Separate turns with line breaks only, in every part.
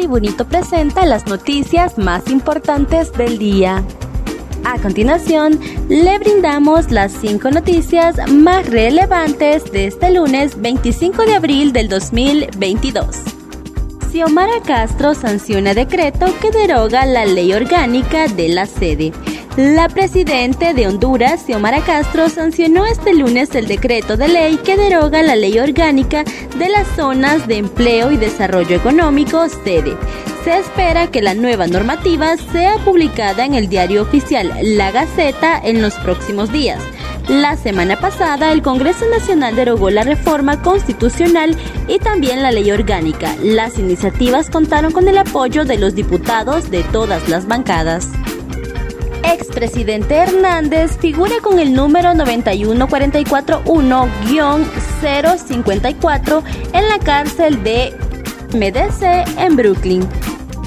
Tribunito presenta las noticias más importantes del día. A continuación, le brindamos las cinco noticias más relevantes de este lunes 25 de abril del 2022. Xiomara Castro sanciona decreto que deroga la ley orgánica de la sede. La presidenta de Honduras, Xiomara Castro, sancionó este lunes el decreto de ley que deroga la ley orgánica de las zonas de empleo y desarrollo económico, sede. Se espera que la nueva normativa sea publicada en el diario oficial La Gaceta en los próximos días. La semana pasada, el Congreso Nacional derogó la reforma constitucional y también la ley orgánica. Las iniciativas contaron con el apoyo de los diputados de todas las bancadas expresidente Hernández figura con el número 91441-054 en la cárcel de MDC en Brooklyn.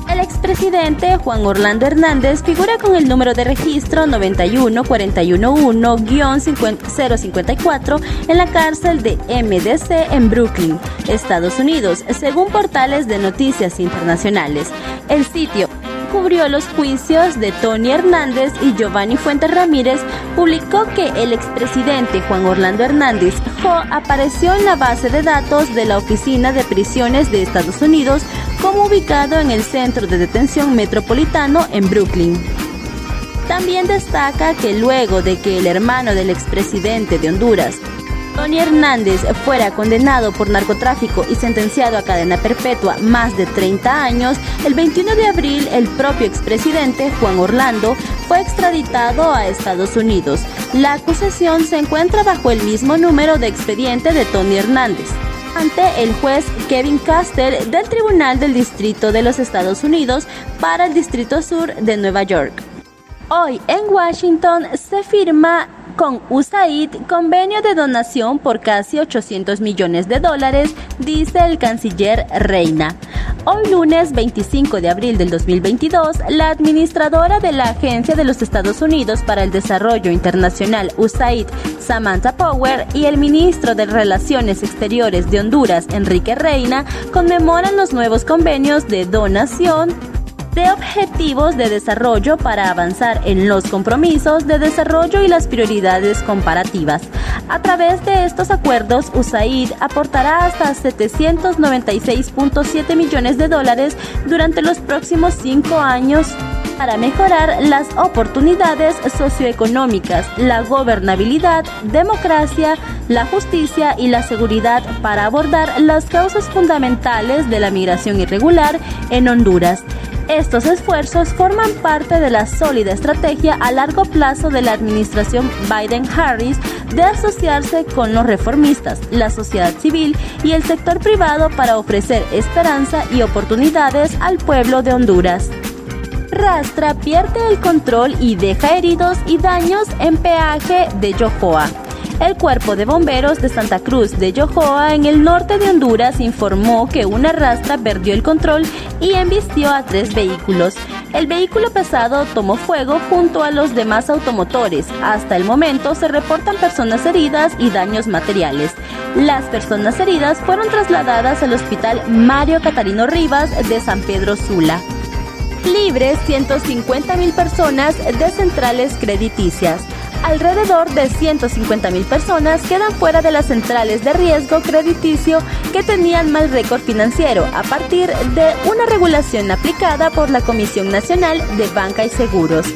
El expresidente Juan Orlando Hernández figura con el número de registro 91411-054 en la cárcel de MDC en Brooklyn, Estados Unidos, según portales de noticias internacionales. El sitio cubrió los juicios de Tony Hernández y Giovanni Fuentes Ramírez, publicó que el expresidente Juan Orlando Hernández apareció en la base de datos de la Oficina de Prisiones de Estados Unidos como ubicado en el Centro de Detención Metropolitano en Brooklyn. También destaca que luego de que el hermano del expresidente de Honduras, Tony Hernández fuera condenado por narcotráfico y sentenciado a cadena perpetua más de 30 años, el 21 de abril el propio expresidente Juan Orlando fue extraditado a Estados Unidos. La acusación se encuentra bajo el mismo número de expediente de Tony Hernández ante el juez Kevin Castell del Tribunal del Distrito de los Estados Unidos para el Distrito Sur de Nueva York. Hoy en Washington se firma con USAID convenio de donación por casi 800 millones de dólares, dice el canciller Reina. Hoy lunes 25 de abril del 2022, la administradora de la Agencia de los Estados Unidos para el Desarrollo Internacional USAID, Samantha Power, y el ministro de Relaciones Exteriores de Honduras, Enrique Reina, conmemoran los nuevos convenios de donación de objetivos de desarrollo para avanzar en los compromisos de desarrollo y las prioridades comparativas. A través de estos acuerdos, USAID aportará hasta 796.7 millones de dólares durante los próximos cinco años para mejorar las oportunidades socioeconómicas, la gobernabilidad, democracia, la justicia y la seguridad para abordar las causas fundamentales de la migración irregular en Honduras. Estos esfuerzos forman parte de la sólida estrategia a largo plazo de la administración Biden-Harris de asociarse con los reformistas, la sociedad civil y el sector privado para ofrecer esperanza y oportunidades al pueblo de Honduras. Rastra pierde el control y deja heridos y daños en peaje de Yohoa. El Cuerpo de Bomberos de Santa Cruz de Yohoa, en el norte de Honduras, informó que una rastra perdió el control y embistió a tres vehículos. El vehículo pesado tomó fuego junto a los demás automotores. Hasta el momento se reportan personas heridas y daños materiales. Las personas heridas fueron trasladadas al Hospital Mario Catarino Rivas de San Pedro Sula libres 150 mil personas de centrales crediticias alrededor de 150 mil personas quedan fuera de las centrales de riesgo crediticio que tenían mal récord financiero a partir de una regulación aplicada por la Comisión Nacional de Banca y Seguros.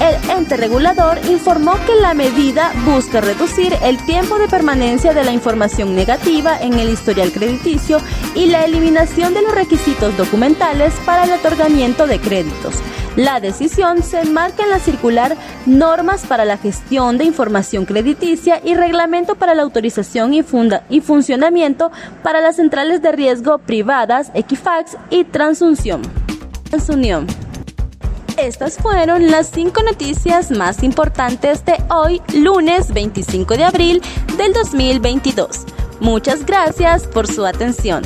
El ente regulador informó que la medida busca reducir el tiempo de permanencia de la información negativa en el historial crediticio y la eliminación de los requisitos documentales para el otorgamiento de créditos. La decisión se enmarca en la circular Normas para la gestión de información crediticia y Reglamento para la autorización y, y funcionamiento para las centrales de riesgo privadas, Equifax y Transunión. Transunión. Estas fueron las cinco noticias más importantes de hoy, lunes 25 de abril del 2022. Muchas gracias por su atención.